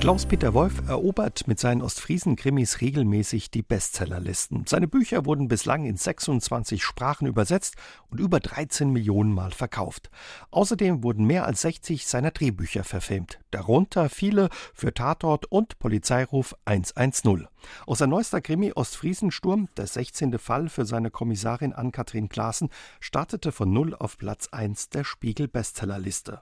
Klaus-Peter Wolf erobert mit seinen Ostfriesen-Krimis regelmäßig die Bestsellerlisten. Seine Bücher wurden bislang in 26 Sprachen übersetzt und über 13 Millionen Mal verkauft. Außerdem wurden mehr als 60 seiner Drehbücher verfilmt, darunter viele für Tatort und Polizeiruf 110. Aus sein neuester Krimi Ostfriesensturm, der 16. Fall für seine Kommissarin Ann-Kathrin Klaassen, startete von null auf Platz 1 der Spiegel-Bestsellerliste.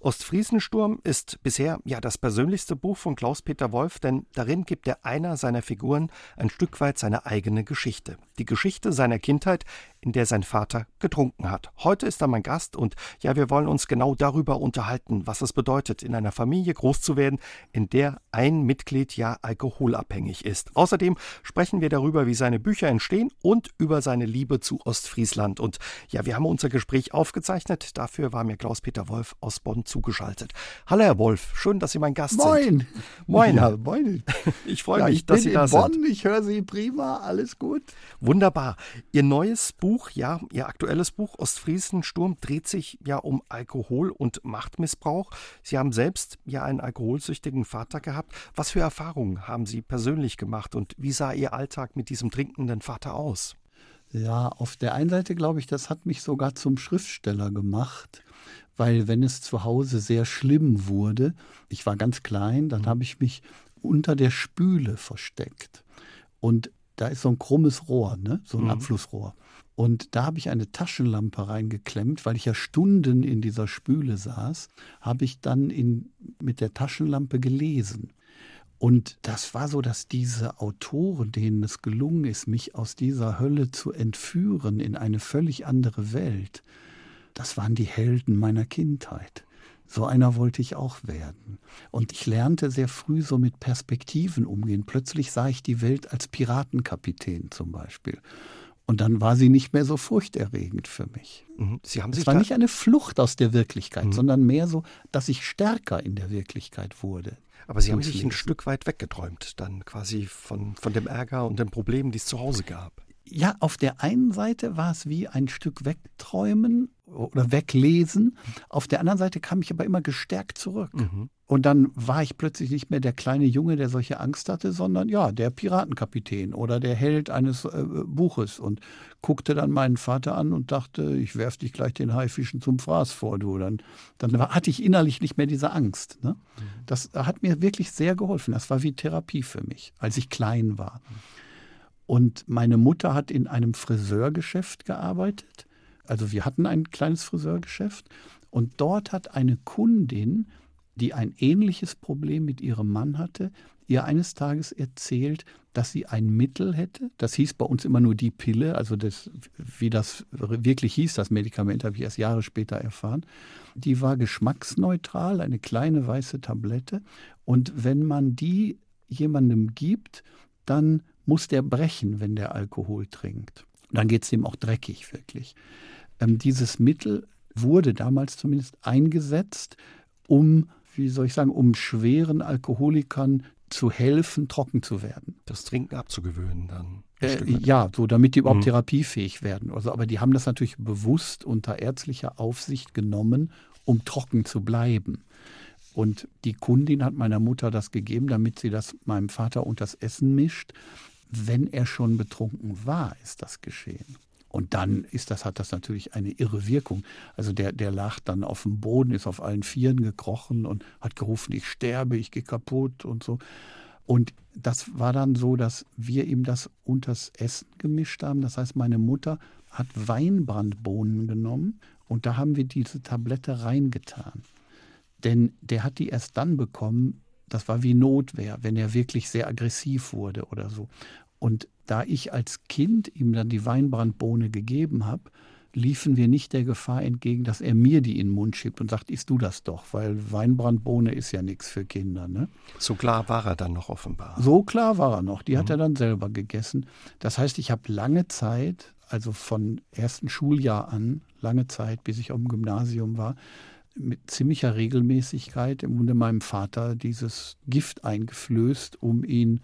Ostfriesensturm ist bisher ja das persönlichste Buch von Klaus-Peter Wolf, denn darin gibt er einer seiner Figuren ein Stück weit seine eigene Geschichte. Die Geschichte seiner Kindheit, in der sein Vater getrunken hat. Heute ist er mein Gast und ja, wir wollen uns genau darüber unterhalten, was es bedeutet, in einer Familie groß zu werden, in der ein Mitglied ja alkoholabhängig ist. Außerdem sprechen wir darüber, wie seine Bücher entstehen und über seine Liebe zu Ostfriesland. Und ja, wir haben unser Gespräch aufgezeichnet. Dafür war mir Klaus-Peter Wolf aus Bonn zugeschaltet. Hallo, Herr Wolf. Schön, dass Sie mein Gast moin. sind. Moin. Ja, moin. Ich freue ja, mich, ich dass Sie da Bonn. sind. Ich höre Sie prima. Alles gut. Wunderbar. Ihr neues Buch, ja, Ihr aktuelles Buch Ostfriesensturm dreht sich ja um Alkohol und Machtmissbrauch. Sie haben selbst ja einen alkoholsüchtigen Vater gehabt. Was für Erfahrungen haben Sie persönlich gemacht und wie sah Ihr Alltag mit diesem trinkenden Vater aus? Ja, auf der einen Seite glaube ich, das hat mich sogar zum Schriftsteller gemacht, weil wenn es zu Hause sehr schlimm wurde, ich war ganz klein, dann mhm. habe ich mich unter der Spüle versteckt. Und da ist so ein krummes Rohr, ne? so ein mhm. Abflussrohr. Und da habe ich eine Taschenlampe reingeklemmt, weil ich ja Stunden in dieser Spüle saß, habe ich dann in, mit der Taschenlampe gelesen. Und das war so, dass diese Autoren, denen es gelungen ist, mich aus dieser Hölle zu entführen in eine völlig andere Welt, das waren die Helden meiner Kindheit. So einer wollte ich auch werden. Und ich lernte sehr früh so mit Perspektiven umgehen. Plötzlich sah ich die Welt als Piratenkapitän zum Beispiel. Und dann war sie nicht mehr so furchterregend für mich. Mhm. Sie haben sich es war nicht eine Flucht aus der Wirklichkeit, mhm. sondern mehr so, dass ich stärker in der Wirklichkeit wurde. Aber Sie haben sich ein Stück weit weggeträumt, dann quasi von, von dem Ärger und den Problemen, die es zu Hause gab. Ja, auf der einen Seite war es wie ein Stück wegträumen oder weglesen. Auf der anderen Seite kam ich aber immer gestärkt zurück. Mhm. Und dann war ich plötzlich nicht mehr der kleine Junge, der solche Angst hatte, sondern ja, der Piratenkapitän oder der Held eines äh, Buches und guckte dann meinen Vater an und dachte, ich werf dich gleich den Haifischen zum Fraß vor, du. Dann, dann war, hatte ich innerlich nicht mehr diese Angst. Ne? Mhm. Das hat mir wirklich sehr geholfen. Das war wie Therapie für mich, als ich klein war. Und meine Mutter hat in einem Friseurgeschäft gearbeitet. Also wir hatten ein kleines Friseurgeschäft und dort hat eine Kundin die ein ähnliches Problem mit ihrem Mann hatte, ihr eines Tages erzählt, dass sie ein Mittel hätte. Das hieß bei uns immer nur die Pille, also das, wie das wirklich hieß, das Medikament habe ich erst Jahre später erfahren. Die war geschmacksneutral, eine kleine weiße Tablette. Und wenn man die jemandem gibt, dann muss der brechen, wenn der Alkohol trinkt. Dann geht es ihm auch dreckig, wirklich. Ähm, dieses Mittel wurde damals zumindest eingesetzt, um wie soll ich sagen, um schweren Alkoholikern zu helfen, trocken zu werden. Das Trinken abzugewöhnen dann. Äh, ja, so damit die überhaupt mhm. therapiefähig werden. Also, aber die haben das natürlich bewusst unter ärztlicher Aufsicht genommen, um trocken zu bleiben. Und die Kundin hat meiner Mutter das gegeben, damit sie das meinem Vater unter das Essen mischt. Wenn er schon betrunken war, ist das geschehen. Und dann ist das, hat das natürlich eine irre Wirkung. Also der, der lag dann auf dem Boden, ist auf allen Vieren gekrochen und hat gerufen, ich sterbe, ich gehe kaputt und so. Und das war dann so, dass wir ihm das unters Essen gemischt haben. Das heißt, meine Mutter hat Weinbrandbohnen genommen und da haben wir diese Tablette reingetan. Denn der hat die erst dann bekommen, das war wie Notwehr, wenn er wirklich sehr aggressiv wurde oder so. Und da ich als Kind ihm dann die Weinbrandbohne gegeben habe, liefen wir nicht der Gefahr entgegen, dass er mir die in den Mund schiebt und sagt, isst du das doch, weil Weinbrandbohne ist ja nichts für Kinder. Ne? So klar war er dann noch offenbar. So klar war er noch. Die mhm. hat er dann selber gegessen. Das heißt, ich habe lange Zeit, also von ersten Schuljahr an, lange Zeit, bis ich auf dem Gymnasium war, mit ziemlicher Regelmäßigkeit im Grunde meinem Vater dieses Gift eingeflößt, um ihn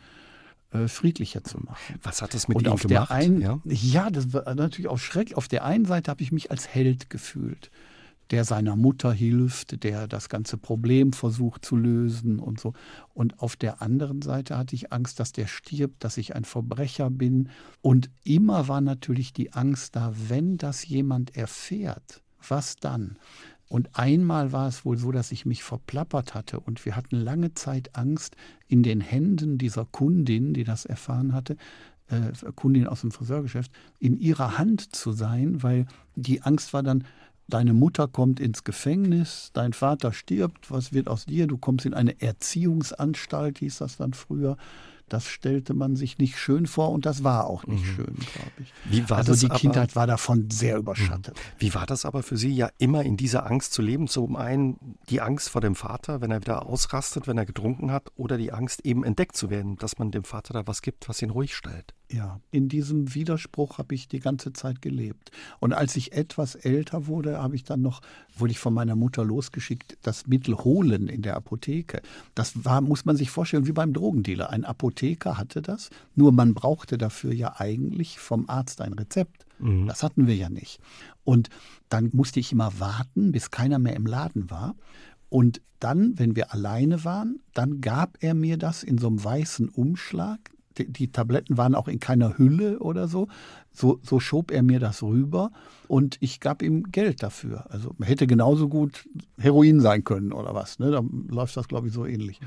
äh, friedlicher zu machen. Was hat das mit und ihm auf gemacht? Der einen, ja? ja, das war natürlich auch schrecklich. Auf der einen Seite habe ich mich als Held gefühlt. der seiner Mutter hilft, der das ganze Problem versucht zu lösen und so. Und auf der anderen Seite hatte ich Angst, dass der stirbt, dass ich ein Verbrecher bin. Und immer war natürlich die Angst da, wenn das jemand erfährt, was dann? Und einmal war es wohl so, dass ich mich verplappert hatte und wir hatten lange Zeit Angst, in den Händen dieser Kundin, die das erfahren hatte, äh, Kundin aus dem Friseurgeschäft, in ihrer Hand zu sein, weil die Angst war dann, deine Mutter kommt ins Gefängnis, dein Vater stirbt, was wird aus dir? Du kommst in eine Erziehungsanstalt, hieß das dann früher. Das stellte man sich nicht schön vor und das war auch nicht mhm. schön, glaube ich. Wie war also das die aber, Kindheit war davon sehr überschattet. Mhm. Wie war das aber für Sie, ja immer in dieser Angst zu leben? Zum einen die Angst vor dem Vater, wenn er wieder ausrastet, wenn er getrunken hat, oder die Angst eben entdeckt zu werden, dass man dem Vater da was gibt, was ihn ruhig stellt. Ja, in diesem Widerspruch habe ich die ganze Zeit gelebt. Und als ich etwas älter wurde, habe ich dann noch, wurde ich von meiner Mutter losgeschickt, das Mittel holen in der Apotheke. Das war, muss man sich vorstellen, wie beim Drogendealer. Ein Apotheker hatte das, nur man brauchte dafür ja eigentlich vom Arzt ein Rezept. Mhm. Das hatten wir ja nicht. Und dann musste ich immer warten, bis keiner mehr im Laden war. Und dann, wenn wir alleine waren, dann gab er mir das in so einem weißen Umschlag die, Tabletten waren auch in keiner Hülle oder so. so. So schob er mir das rüber und ich gab ihm Geld dafür. Also hätte genauso gut Heroin sein können oder was. Ne? Da läuft das, glaube ich, so ähnlich. Mhm.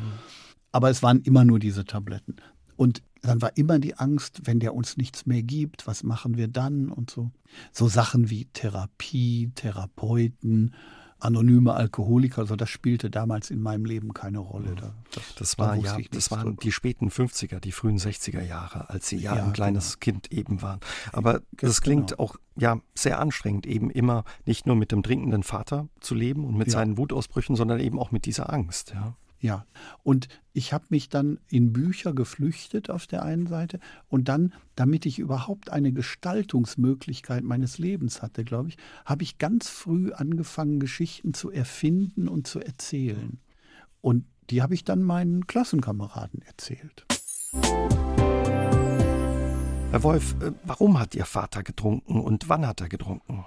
Aber es waren immer nur diese Tabletten. Und dann war immer die Angst, wenn der uns nichts mehr gibt, was machen wir dann und so. So Sachen wie Therapie, Therapeuten, anonyme Alkoholiker, also das spielte damals in meinem Leben keine Rolle. Da, das, das, war, ja, das waren die späten 50er, die frühen 60er Jahre, als Sie ja, ja ein kleines genau. Kind eben waren. Aber das klingt genau. auch ja sehr anstrengend, eben immer nicht nur mit dem trinkenden Vater zu leben und mit ja. seinen Wutausbrüchen, sondern eben auch mit dieser Angst. Ja. Ja, und ich habe mich dann in Bücher geflüchtet auf der einen Seite und dann, damit ich überhaupt eine Gestaltungsmöglichkeit meines Lebens hatte, glaube ich, habe ich ganz früh angefangen, Geschichten zu erfinden und zu erzählen. Und die habe ich dann meinen Klassenkameraden erzählt. Herr Wolf, äh, warum hat Ihr Vater getrunken und wann hat er getrunken?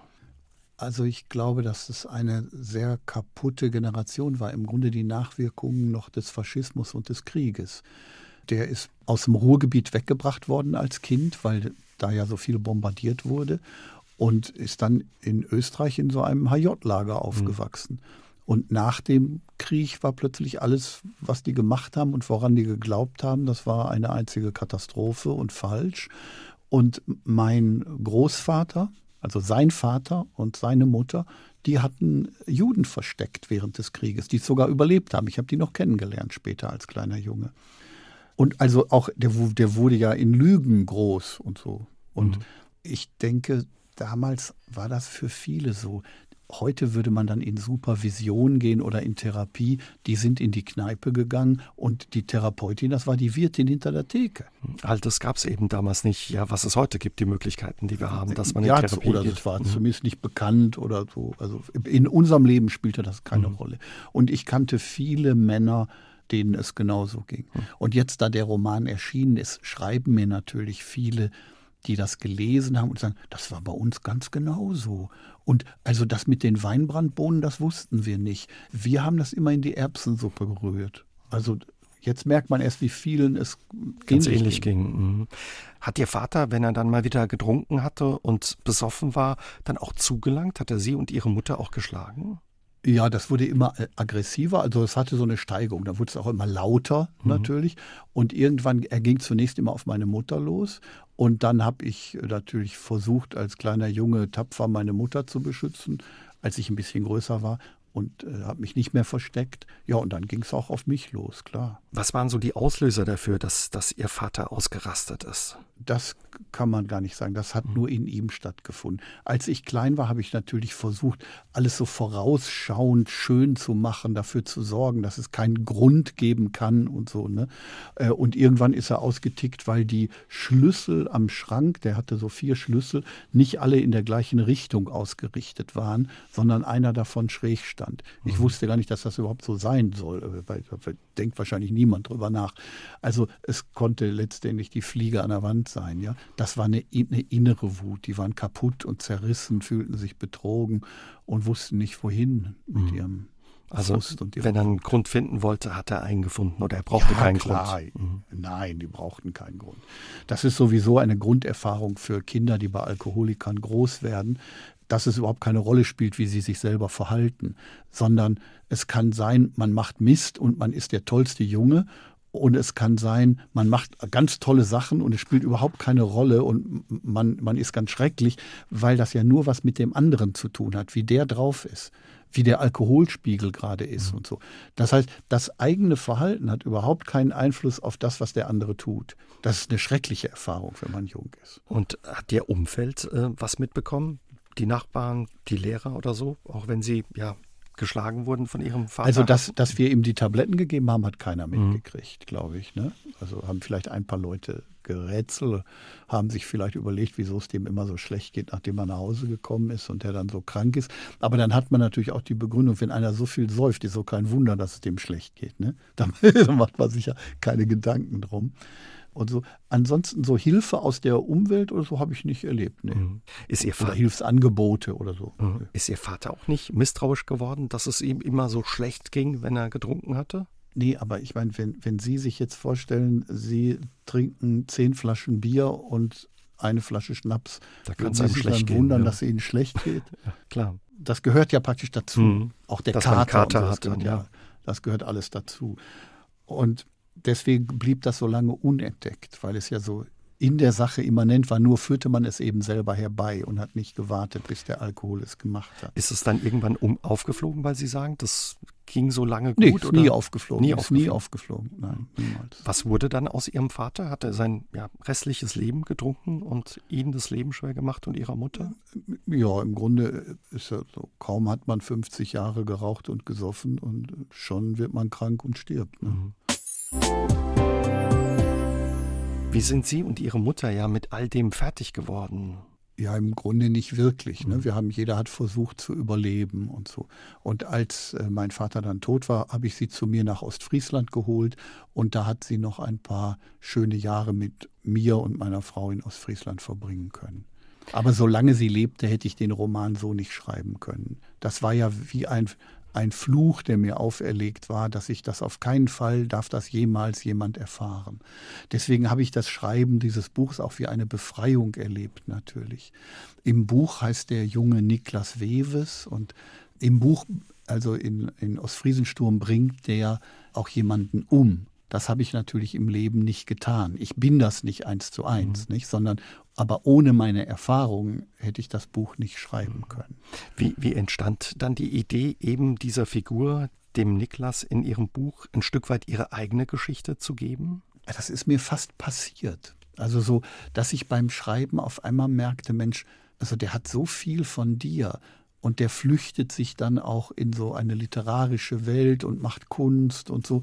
Also ich glaube, dass es eine sehr kaputte Generation war. Im Grunde die Nachwirkungen noch des Faschismus und des Krieges. Der ist aus dem Ruhrgebiet weggebracht worden als Kind, weil da ja so viel bombardiert wurde und ist dann in Österreich in so einem HJ-Lager aufgewachsen. Mhm. Und nach dem Krieg war plötzlich alles, was die gemacht haben und woran die geglaubt haben, das war eine einzige Katastrophe und falsch. Und mein Großvater, also sein Vater und seine Mutter, die hatten Juden versteckt während des Krieges, die es sogar überlebt haben. Ich habe die noch kennengelernt später als kleiner Junge. Und also auch, der, der wurde ja in Lügen groß und so. Und mhm. ich denke, damals war das für viele so. Heute würde man dann in Supervision gehen oder in Therapie. Die sind in die Kneipe gegangen und die Therapeutin, das war die Wirtin hinter der Theke. All das gab es eben damals nicht, ja, was es heute gibt, die Möglichkeiten, die wir haben, dass man in ja, Therapie oder geht. das war mhm. zumindest nicht bekannt oder so. Also in unserem Leben spielte das keine mhm. Rolle. Und ich kannte viele Männer, denen es genauso ging. Mhm. Und jetzt, da der Roman erschienen ist, schreiben mir natürlich viele, die das gelesen haben und sagen, das war bei uns ganz genauso. Und also das mit den Weinbrandbohnen, das wussten wir nicht. Wir haben das immer in die Erbsensuppe gerührt. Also jetzt merkt man erst, wie vielen es ganz ähnlich ging. ging. Mhm. Hat Ihr Vater, wenn er dann mal wieder getrunken hatte und besoffen war, dann auch zugelangt? Hat er Sie und Ihre Mutter auch geschlagen? Ja, das wurde immer äh, aggressiver, also es hatte so eine Steigerung. Da wurde es auch immer lauter mhm. natürlich. Und irgendwann, er ging zunächst immer auf meine Mutter los. Und dann habe ich natürlich versucht, als kleiner Junge tapfer meine Mutter zu beschützen. Als ich ein bisschen größer war, und äh, habe mich nicht mehr versteckt. Ja, und dann ging es auch auf mich los, klar. Was waren so die Auslöser dafür, dass, dass Ihr Vater ausgerastet ist? Das kann man gar nicht sagen. Das hat mhm. nur in ihm stattgefunden. Als ich klein war, habe ich natürlich versucht, alles so vorausschauend schön zu machen, dafür zu sorgen, dass es keinen Grund geben kann und so. Ne? Äh, und irgendwann ist er ausgetickt, weil die Schlüssel am Schrank, der hatte so vier Schlüssel, nicht alle in der gleichen Richtung ausgerichtet waren, sondern einer davon schräg stand stand. Ich mhm. wusste gar nicht, dass das überhaupt so sein soll, weil da denkt wahrscheinlich niemand drüber nach. Also es konnte letztendlich die Fliege an der Wand sein. Ja, das war eine, eine innere Wut. Die waren kaputt und zerrissen, fühlten sich betrogen und wussten nicht wohin mit mhm. ihrem also wenn er einen Grund finden wollte, hat er einen gefunden oder er brauchte ja, keinen klar. Grund. Mhm. Nein, die brauchten keinen Grund. Das ist sowieso eine Grunderfahrung für Kinder, die bei Alkoholikern groß werden, dass es überhaupt keine Rolle spielt, wie sie sich selber verhalten, sondern es kann sein, man macht Mist und man ist der tollste Junge und es kann sein, man macht ganz tolle Sachen und es spielt überhaupt keine Rolle und man, man ist ganz schrecklich, weil das ja nur was mit dem anderen zu tun hat, wie der drauf ist wie der Alkoholspiegel gerade ist mhm. und so. Das heißt, das eigene Verhalten hat überhaupt keinen Einfluss auf das, was der andere tut. Das ist eine schreckliche Erfahrung, wenn man jung ist. Und hat Ihr Umfeld äh, was mitbekommen? Die Nachbarn, die Lehrer oder so, auch wenn sie ja geschlagen wurden von ihrem Vater? Also, dass, dass wir ihm die Tabletten gegeben haben, hat keiner mhm. mitgekriegt, mhm. glaube ich. Ne? Also haben vielleicht ein paar Leute gerätselt, haben sich vielleicht überlegt, wieso es dem immer so schlecht geht, nachdem er nach Hause gekommen ist und der dann so krank ist. Aber dann hat man natürlich auch die Begründung, wenn einer so viel säuft, ist so kein Wunder, dass es dem schlecht geht. Ne? Da macht man sich ja keine Gedanken drum und so. Ansonsten so Hilfe aus der Umwelt oder so habe ich nicht erlebt. Nee. Mhm. Ist Ihr Vater, oder Hilfsangebote oder so. Mhm. Ist Ihr Vater auch nicht misstrauisch geworden, dass es ihm immer so schlecht ging, wenn er getrunken hatte? Nee, aber ich meine, wenn, wenn Sie sich jetzt vorstellen, Sie trinken zehn Flaschen Bier und eine Flasche Schnaps, da kann es einem schlecht dann wundern, ja. dass es Ihnen schlecht geht. ja, klar. Das gehört ja praktisch dazu. Mhm. Auch der dass Kater, Kater hat, ja. Das gehört alles dazu. Und deswegen blieb das so lange unentdeckt, weil es ja so in der Sache immanent war, nur führte man es eben selber herbei und hat nicht gewartet, bis der Alkohol es gemacht hat. Ist es dann irgendwann um aufgeflogen, weil Sie sagen, das ging so lange gut? Nee, oder? nie aufgeflogen. Nie ist aufgeflogen. nie aufgeflogen, nein, niemals. Was wurde dann aus Ihrem Vater? Hat er sein ja, restliches Leben getrunken und Ihnen das Leben schwer gemacht und Ihrer Mutter? Ja, im Grunde ist ja so, kaum hat man 50 Jahre geraucht und gesoffen und schon wird man krank und stirbt. Ne? Mhm. Wie sind Sie und Ihre Mutter ja mit all dem fertig geworden? Ja, im Grunde nicht wirklich. Ne? Mhm. Wir haben, jeder hat versucht zu überleben und so. Und als äh, mein Vater dann tot war, habe ich sie zu mir nach Ostfriesland geholt und da hat sie noch ein paar schöne Jahre mit mir und meiner Frau in Ostfriesland verbringen können. Aber solange sie lebte, hätte ich den Roman so nicht schreiben können. Das war ja wie ein, ein Fluch, der mir auferlegt war, dass ich das auf keinen Fall darf das jemals jemand erfahren. Deswegen habe ich das Schreiben dieses Buchs auch wie eine Befreiung erlebt, natürlich. Im Buch heißt der junge Niklas Weves und im Buch, also in, in Ostfriesensturm, bringt der auch jemanden um. Das habe ich natürlich im Leben nicht getan. Ich bin das nicht eins zu eins, mhm. nicht, sondern aber ohne meine Erfahrungen hätte ich das Buch nicht schreiben mhm. können. Wie, wie entstand dann die Idee, eben dieser Figur, dem Niklas, in Ihrem Buch ein Stück weit Ihre eigene Geschichte zu geben? Das ist mir fast passiert. Also so, dass ich beim Schreiben auf einmal merkte, Mensch, also der hat so viel von dir und der flüchtet sich dann auch in so eine literarische Welt und macht Kunst und so.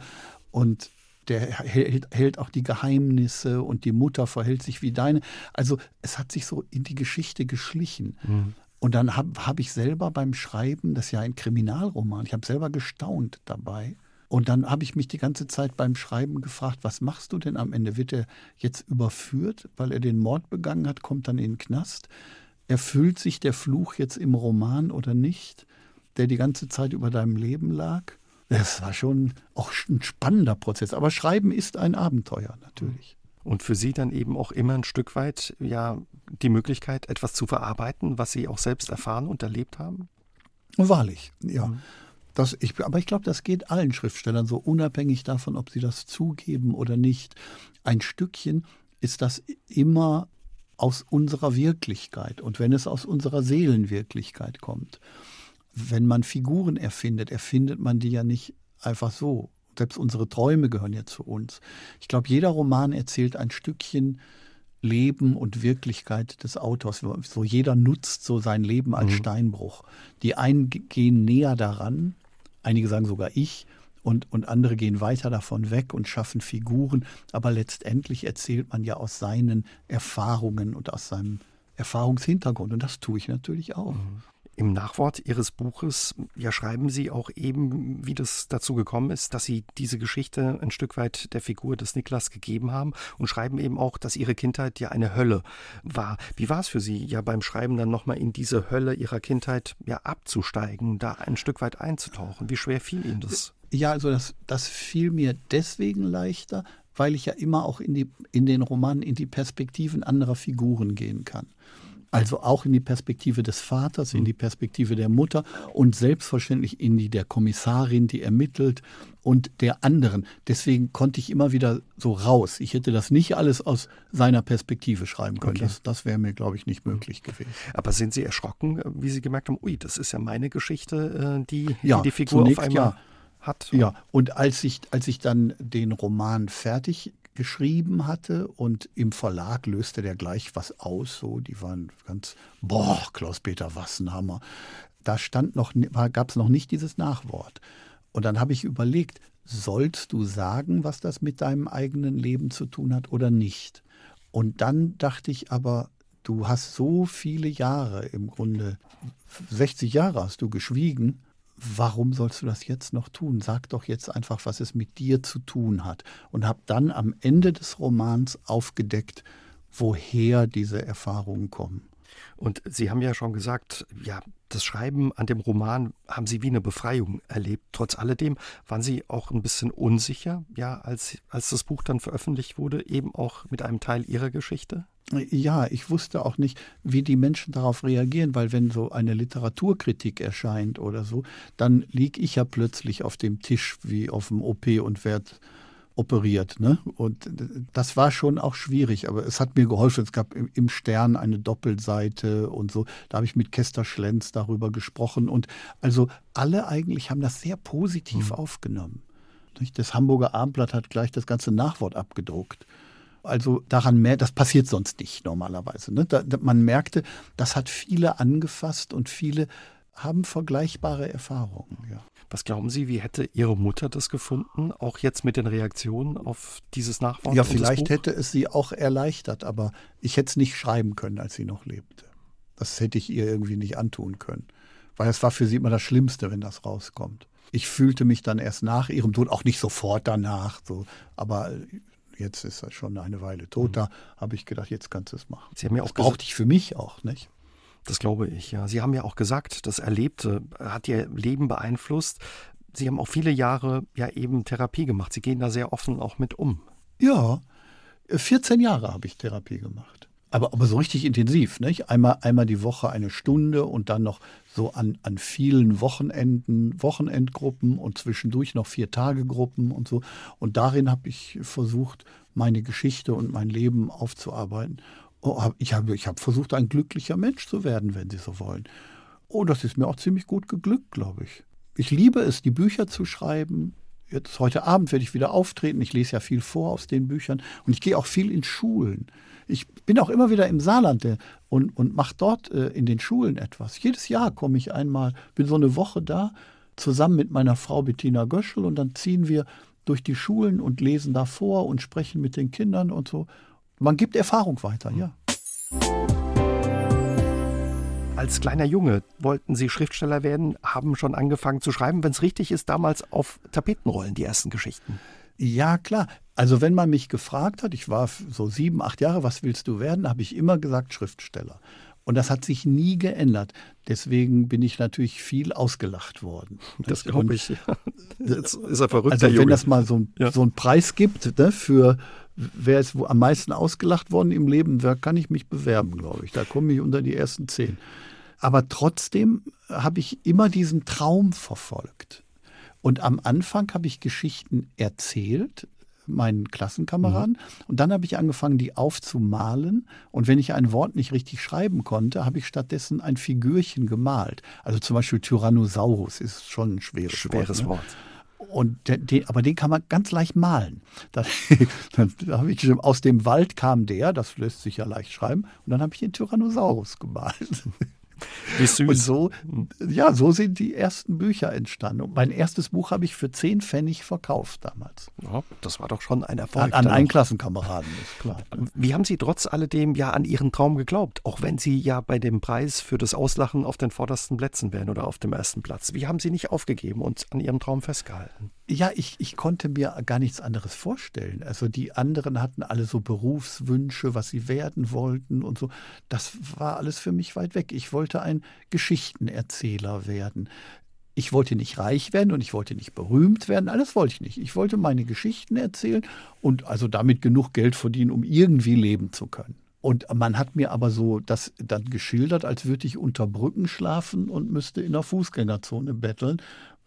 Und der hält, hält, auch die Geheimnisse und die Mutter verhält sich wie deine. Also es hat sich so in die Geschichte geschlichen. Mhm. Und dann habe hab ich selber beim Schreiben, das ist ja ein Kriminalroman, ich habe selber gestaunt dabei. Und dann habe ich mich die ganze Zeit beim Schreiben gefragt, was machst du denn am Ende? Wird er jetzt überführt, weil er den Mord begangen hat, kommt dann in den Knast? Erfüllt sich der Fluch jetzt im Roman oder nicht, der die ganze Zeit über deinem Leben lag? Das war schon auch ein spannender Prozess. Aber Schreiben ist ein Abenteuer natürlich. Und für Sie dann eben auch immer ein Stück weit ja die Möglichkeit, etwas zu verarbeiten, was Sie auch selbst erfahren und erlebt haben? Wahrlich, ja. Mhm. Das, ich, aber ich glaube, das geht allen Schriftstellern so, unabhängig davon, ob sie das zugeben oder nicht. Ein Stückchen ist das immer aus unserer Wirklichkeit und wenn es aus unserer Seelenwirklichkeit kommt wenn man Figuren erfindet, erfindet man die ja nicht einfach so. Selbst unsere Träume gehören ja zu uns. Ich glaube, jeder Roman erzählt ein Stückchen Leben und Wirklichkeit des Autors. So jeder nutzt so sein Leben als mhm. Steinbruch. Die einen gehen näher daran, einige sagen sogar ich, und, und andere gehen weiter davon weg und schaffen Figuren. Aber letztendlich erzählt man ja aus seinen Erfahrungen und aus seinem Erfahrungshintergrund. Und das tue ich natürlich auch. Mhm. Im Nachwort Ihres Buches ja, schreiben Sie auch eben, wie das dazu gekommen ist, dass Sie diese Geschichte ein Stück weit der Figur des Niklas gegeben haben und schreiben eben auch, dass Ihre Kindheit ja eine Hölle war. Wie war es für Sie, ja beim Schreiben dann nochmal in diese Hölle Ihrer Kindheit ja abzusteigen, da ein Stück weit einzutauchen? Wie schwer fiel Ihnen das? Ja, also das, das fiel mir deswegen leichter, weil ich ja immer auch in, die, in den Romanen in die Perspektiven anderer Figuren gehen kann. Also auch in die Perspektive des Vaters, in die Perspektive der Mutter und selbstverständlich in die der Kommissarin, die ermittelt und der anderen. Deswegen konnte ich immer wieder so raus. Ich hätte das nicht alles aus seiner Perspektive schreiben können. Okay. Das, das wäre mir, glaube ich, nicht möglich gewesen. Aber sind Sie erschrocken, wie Sie gemerkt haben, ui, das ist ja meine Geschichte, äh, die ja, die, Figur auf einmal ja. hat? Ja, und als ich, als ich dann den Roman fertig geschrieben hatte und im Verlag löste der gleich was aus. So, die waren ganz, boah, Klaus-Peter Wassenhammer. Da stand noch, gab es noch nicht dieses Nachwort. Und dann habe ich überlegt, sollst du sagen, was das mit deinem eigenen Leben zu tun hat oder nicht? Und dann dachte ich aber, du hast so viele Jahre, im Grunde 60 Jahre hast du geschwiegen warum sollst du das jetzt noch tun? Sag doch jetzt einfach, was es mit dir zu tun hat. Und habe dann am Ende des Romans aufgedeckt, woher diese Erfahrungen kommen. Und Sie haben ja schon gesagt, ja, das Schreiben an dem Roman haben Sie wie eine Befreiung erlebt. Trotz alledem waren Sie auch ein bisschen unsicher, ja, als, als das Buch dann veröffentlicht wurde, eben auch mit einem Teil Ihrer Geschichte? Ja, ich wusste auch nicht, wie die Menschen darauf reagieren, weil wenn so eine Literaturkritik erscheint oder so, dann liege ich ja plötzlich auf dem Tisch wie auf dem OP und werde operiert. Ne? Und das war schon auch schwierig, aber es hat mir geholfen. Es gab im Stern eine Doppelseite und so. Da habe ich mit Kester Schlenz darüber gesprochen. Und also alle eigentlich haben das sehr positiv mhm. aufgenommen. Das Hamburger Abendblatt hat gleich das ganze Nachwort abgedruckt. Also daran mehr, das passiert sonst nicht normalerweise. Ne? Da, man merkte, das hat viele angefasst und viele haben vergleichbare Erfahrungen. Ja. Was glauben Sie, wie hätte Ihre Mutter das gefunden, auch jetzt mit den Reaktionen auf dieses Nachwort? Ja, vielleicht hätte es sie auch erleichtert, aber ich hätte es nicht schreiben können, als sie noch lebte. Das hätte ich ihr irgendwie nicht antun können, weil es war für sie immer das Schlimmste, wenn das rauskommt. Ich fühlte mich dann erst nach ihrem Tod, auch nicht sofort danach, so, aber jetzt ist er schon eine Weile tot. Mhm. Da habe ich gedacht, jetzt kannst du es machen. Sie haben ja auch das brauchte ich für mich auch, nicht? Das glaube ich, ja. Sie haben ja auch gesagt, das Erlebte hat Ihr Leben beeinflusst. Sie haben auch viele Jahre ja eben Therapie gemacht. Sie gehen da sehr offen auch mit um. Ja, 14 Jahre habe ich Therapie gemacht. Aber, aber so richtig intensiv, nicht? Einmal, einmal die Woche eine Stunde und dann noch so an, an vielen Wochenenden, Wochenendgruppen und zwischendurch noch vier Tage Gruppen und so. Und darin habe ich versucht, meine Geschichte und mein Leben aufzuarbeiten. Oh, ich habe ich hab versucht, ein glücklicher Mensch zu werden, wenn Sie so wollen. Oh, das ist mir auch ziemlich gut geglückt, glaube ich. Ich liebe es, die Bücher zu schreiben. Jetzt heute Abend werde ich wieder auftreten. Ich lese ja viel vor aus den Büchern und ich gehe auch viel in Schulen. Ich bin auch immer wieder im Saarland äh, und, und mache dort äh, in den Schulen etwas. Jedes Jahr komme ich einmal, bin so eine Woche da, zusammen mit meiner Frau Bettina Göschel und dann ziehen wir durch die Schulen und lesen da vor und sprechen mit den Kindern und so. Man gibt Erfahrung weiter, ja. Als kleiner Junge wollten Sie Schriftsteller werden, haben schon angefangen zu schreiben, wenn es richtig ist, damals auf Tapetenrollen, die ersten Geschichten. Ja, klar. Also wenn man mich gefragt hat, ich war so sieben, acht Jahre, was willst du werden, habe ich immer gesagt Schriftsteller. Und das hat sich nie geändert. Deswegen bin ich natürlich viel ausgelacht worden. Das glaube ich. Jetzt ist er verrückt. Also wenn das mal so, ja. so einen Preis gibt ne, für wer ist am meisten ausgelacht worden im Leben, da kann ich mich bewerben, glaube ich. Da komme ich unter die ersten zehn. Aber trotzdem habe ich immer diesen Traum verfolgt. Und am Anfang habe ich Geschichten erzählt, meinen Klassenkameraden. Mhm. Und dann habe ich angefangen, die aufzumalen. Und wenn ich ein Wort nicht richtig schreiben konnte, habe ich stattdessen ein Figürchen gemalt. Also zum Beispiel Tyrannosaurus ist schon ein schweres, schweres Wort. Ne? Und den, aber den kann man ganz leicht malen. Da, dann habe ich aus dem Wald kam der, das lässt sich ja leicht schreiben, und dann habe ich den Tyrannosaurus gemalt. Wie süß. Und so, ja, so sind die ersten Bücher entstanden. Und mein erstes Buch habe ich für 10 Pfennig verkauft damals. Ja, das war doch schon ein Erfolg. An, an einen Klassenkameraden, ist klar. Wie haben Sie trotz alledem ja an Ihren Traum geglaubt? Auch wenn Sie ja bei dem Preis für das Auslachen auf den vordersten Plätzen wären oder auf dem ersten Platz. Wie haben Sie nicht aufgegeben und an Ihrem Traum festgehalten? Ja, ich, ich konnte mir gar nichts anderes vorstellen. Also die anderen hatten alle so Berufswünsche, was sie werden wollten und so. Das war alles für mich weit weg. Ich wollte ein Geschichtenerzähler werden. Ich wollte nicht reich werden und ich wollte nicht berühmt werden. Alles wollte ich nicht. Ich wollte meine Geschichten erzählen und also damit genug Geld verdienen, um irgendwie leben zu können. Und man hat mir aber so das dann geschildert, als würde ich unter Brücken schlafen und müsste in der Fußgängerzone betteln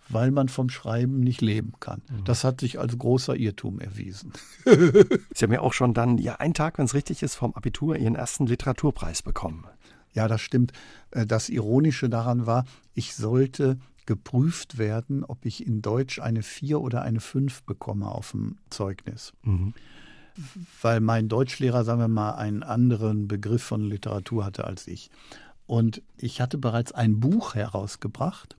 weil man vom Schreiben nicht leben kann. Mhm. Das hat sich als großer Irrtum erwiesen. Sie haben ja auch schon dann, ja, einen Tag, wenn es richtig ist, vom Abitur Ihren ersten Literaturpreis bekommen. Ja, das stimmt. Äh, das Ironische daran war, ich sollte geprüft werden, ob ich in Deutsch eine 4 oder eine 5 bekomme auf dem Zeugnis. Mhm. Weil mein Deutschlehrer, sagen wir mal, einen anderen Begriff von Literatur hatte als ich. Und ich hatte bereits ein Buch herausgebracht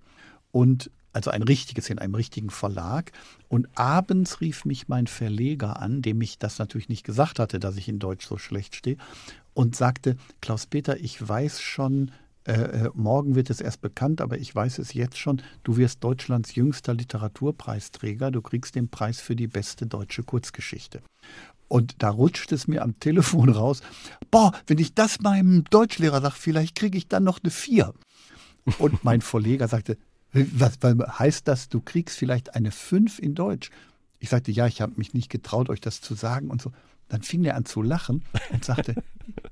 und also ein richtiges in einem richtigen Verlag. Und abends rief mich mein Verleger an, dem ich das natürlich nicht gesagt hatte, dass ich in Deutsch so schlecht stehe, und sagte, Klaus-Peter, ich weiß schon, äh, äh, morgen wird es erst bekannt, aber ich weiß es jetzt schon, du wirst Deutschlands jüngster Literaturpreisträger, du kriegst den Preis für die beste deutsche Kurzgeschichte. Und da rutscht es mir am Telefon raus, boah, wenn ich das meinem Deutschlehrer sage, vielleicht kriege ich dann noch eine Vier. Und mein Verleger sagte, was, heißt das, du kriegst vielleicht eine 5 in Deutsch? Ich sagte, ja, ich habe mich nicht getraut, euch das zu sagen und so. Dann fing er an zu lachen und sagte,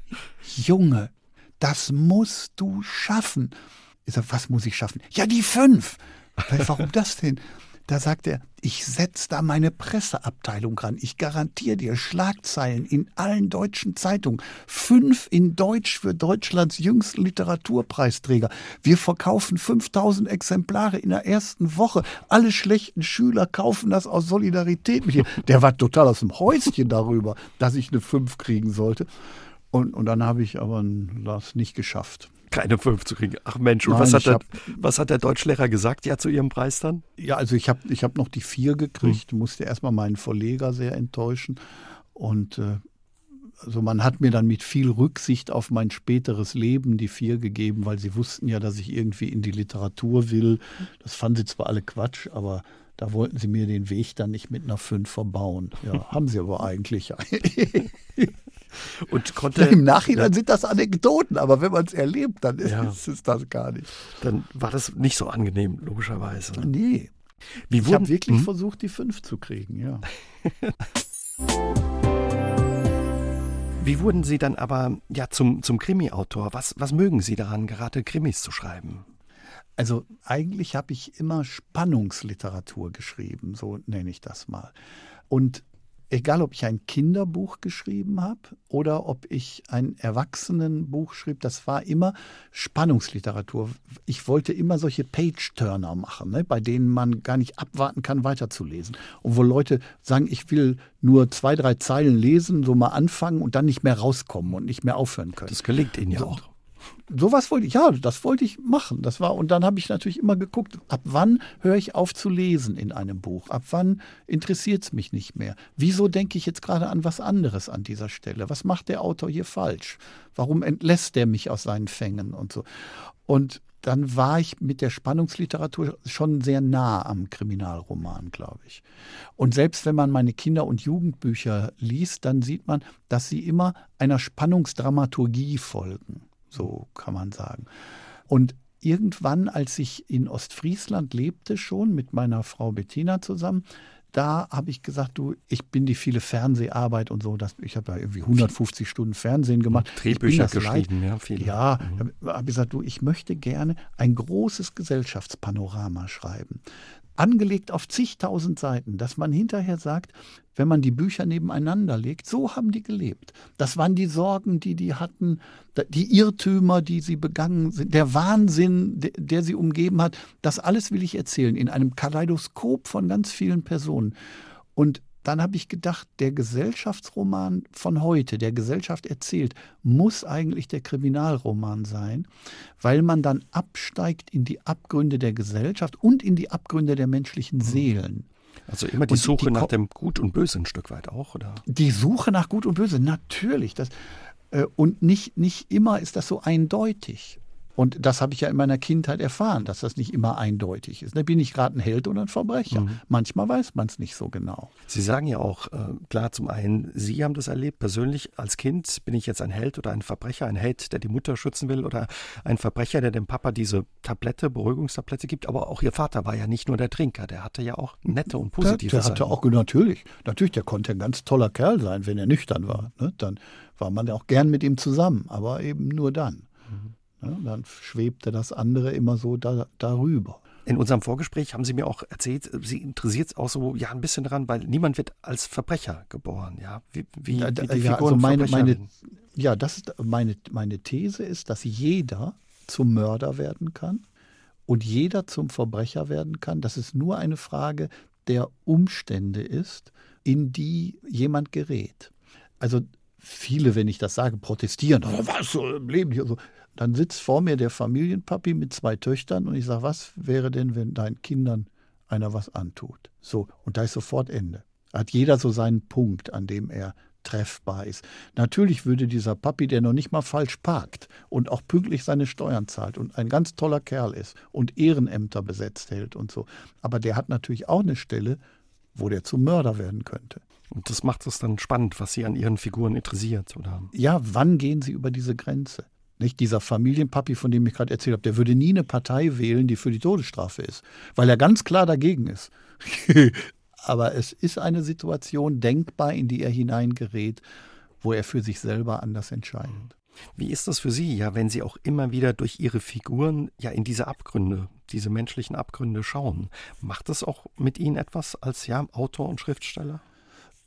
Junge, das musst du schaffen. Ich sage, was muss ich schaffen? Ja, die 5. Warum das denn? Da sagt er, ich setze da meine Presseabteilung ran. Ich garantiere dir Schlagzeilen in allen deutschen Zeitungen. Fünf in Deutsch für Deutschlands jüngsten Literaturpreisträger. Wir verkaufen 5000 Exemplare in der ersten Woche. Alle schlechten Schüler kaufen das aus Solidarität mit dir. Der war total aus dem Häuschen darüber, dass ich eine Fünf kriegen sollte. Und, und dann habe ich aber das nicht geschafft keine fünf zu kriegen. Ach Mensch, und Nein, was, hat der, hab, was hat der Deutschlehrer gesagt ja zu Ihrem Preis dann? Ja, also ich habe ich hab noch die vier gekriegt, hm. musste erstmal meinen Verleger sehr enttäuschen. Und äh, also man hat mir dann mit viel Rücksicht auf mein späteres Leben die vier gegeben, weil sie wussten ja, dass ich irgendwie in die Literatur will. Das fanden sie zwar alle Quatsch, aber da wollten sie mir den Weg dann nicht mit einer fünf verbauen. Ja, haben sie aber eigentlich. Und konnte, Im Nachhinein ja. sind das Anekdoten, aber wenn man es erlebt, dann ist, ja. es das gar nicht. Dann war das nicht so angenehm, logischerweise. Nee. Wie ich habe wirklich hm? versucht, die fünf zu kriegen, ja. Wie wurden Sie dann aber ja zum, zum Krimi-Autor? Was, was mögen Sie daran, gerade Krimis zu schreiben? Also eigentlich habe ich immer Spannungsliteratur geschrieben, so nenne ich das mal. Und egal ob ich ein Kinderbuch geschrieben habe oder ob ich ein Erwachsenenbuch schrieb, das war immer Spannungsliteratur. Ich wollte immer solche Page-Turner machen, ne, bei denen man gar nicht abwarten kann, weiterzulesen. Und wo Leute sagen, ich will nur zwei, drei Zeilen lesen, so mal anfangen und dann nicht mehr rauskommen und nicht mehr aufhören können. Das gelingt Ihnen ja so. auch sowas wollte ich, ja, das wollte ich machen. Das war, und dann habe ich natürlich immer geguckt, ab wann höre ich auf zu lesen in einem Buch? Ab wann interessiert es mich nicht mehr? Wieso denke ich jetzt gerade an was anderes an dieser Stelle? Was macht der Autor hier falsch? Warum entlässt er mich aus seinen Fängen und so? Und dann war ich mit der Spannungsliteratur schon sehr nah am Kriminalroman, glaube ich. Und selbst wenn man meine Kinder- und Jugendbücher liest, dann sieht man, dass sie immer einer Spannungsdramaturgie folgen so kann man sagen. Und irgendwann, als ich in Ostfriesland lebte, schon mit meiner Frau Bettina zusammen, da habe ich gesagt, du, ich bin die viele Fernseharbeit und so, das, ich habe ja irgendwie 150 Stunden Fernsehen gemacht. Drehbücher geschrieben, leid. ja, viele. Ja, mhm. habe gesagt, du, ich möchte gerne ein großes Gesellschaftspanorama schreiben angelegt auf zigtausend Seiten, dass man hinterher sagt, wenn man die Bücher nebeneinander legt, so haben die gelebt. Das waren die Sorgen, die die hatten, die Irrtümer, die sie begangen sind, der Wahnsinn, der sie umgeben hat. Das alles will ich erzählen in einem Kaleidoskop von ganz vielen Personen. Und dann habe ich gedacht, der Gesellschaftsroman von heute, der Gesellschaft erzählt, muss eigentlich der Kriminalroman sein, weil man dann absteigt in die Abgründe der Gesellschaft und in die Abgründe der menschlichen mhm. Seelen. Also immer die und Suche die, nach dem Gut und Böse ein Stück weit auch, oder? Die Suche nach Gut und Böse, natürlich. Das, äh, und nicht, nicht immer ist das so eindeutig. Und das habe ich ja in meiner Kindheit erfahren, dass das nicht immer eindeutig ist. Da bin ich gerade ein Held oder ein Verbrecher. Mhm. Manchmal weiß man es nicht so genau. Sie sagen ja auch, äh, klar, zum einen, Sie haben das erlebt, persönlich als Kind bin ich jetzt ein Held oder ein Verbrecher, ein Held, der die Mutter schützen will oder ein Verbrecher, der dem Papa diese Tablette, Beruhigungstablette gibt. Aber auch Ihr Vater war ja nicht nur der Trinker, der hatte ja auch nette und positive Der, der hatte auch, natürlich, natürlich, der konnte ein ganz toller Kerl sein, wenn er nüchtern war. Ne? Dann war man ja auch gern mit ihm zusammen, aber eben nur dann. Dann schwebte das andere immer so da, darüber. In unserem Vorgespräch haben Sie mir auch erzählt, Sie interessiert es auch so ja ein bisschen daran, weil niemand wird als Verbrecher geboren, ja. Wie, wie, wie die ja, also meine, meine, ja, das ist meine, meine These ist, dass jeder zum Mörder werden kann und jeder zum Verbrecher werden kann, dass es nur eine Frage der Umstände ist, in die jemand gerät. Also viele, wenn ich das sage, protestieren. Was so im Leben hier so. Dann sitzt vor mir der Familienpapi mit zwei Töchtern und ich sage, was wäre denn, wenn deinen Kindern einer was antut? So, und da ist sofort Ende. Hat jeder so seinen Punkt, an dem er treffbar ist. Natürlich würde dieser Papi, der noch nicht mal falsch parkt und auch pünktlich seine Steuern zahlt und ein ganz toller Kerl ist und Ehrenämter besetzt hält und so, aber der hat natürlich auch eine Stelle, wo der zum Mörder werden könnte. Und das macht es dann spannend, was Sie an Ihren Figuren interessiert, oder? Ja, wann gehen Sie über diese Grenze? Nicht dieser Familienpapi, von dem ich gerade erzählt habe, der würde nie eine Partei wählen, die für die Todesstrafe ist, weil er ganz klar dagegen ist. Aber es ist eine Situation denkbar, in die er hineingerät, wo er für sich selber anders entscheidet. Wie ist das für Sie, ja, wenn Sie auch immer wieder durch Ihre Figuren ja in diese Abgründe, diese menschlichen Abgründe schauen? Macht das auch mit Ihnen etwas als ja Autor und Schriftsteller?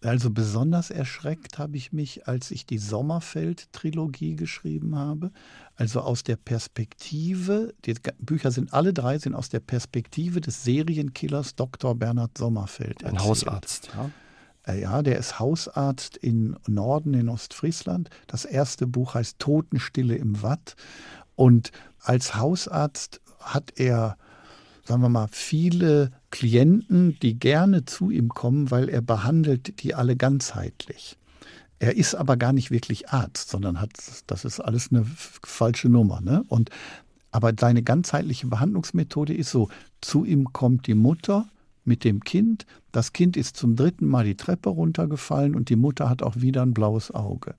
Also besonders erschreckt habe ich mich, als ich die Sommerfeld-Trilogie geschrieben habe. Also aus der Perspektive, die Bücher sind alle drei, sind aus der Perspektive des Serienkillers Dr. Bernhard Sommerfeld. Ein Hausarzt, ja. Äh, ja, der ist Hausarzt im Norden in Ostfriesland. Das erste Buch heißt Totenstille im Watt. Und als Hausarzt hat er sagen wir mal, viele Klienten, die gerne zu ihm kommen, weil er behandelt die alle ganzheitlich. Er ist aber gar nicht wirklich Arzt, sondern hat, das ist alles eine falsche Nummer. Ne? Und, aber seine ganzheitliche Behandlungsmethode ist so, zu ihm kommt die Mutter mit dem Kind, das Kind ist zum dritten Mal die Treppe runtergefallen und die Mutter hat auch wieder ein blaues Auge.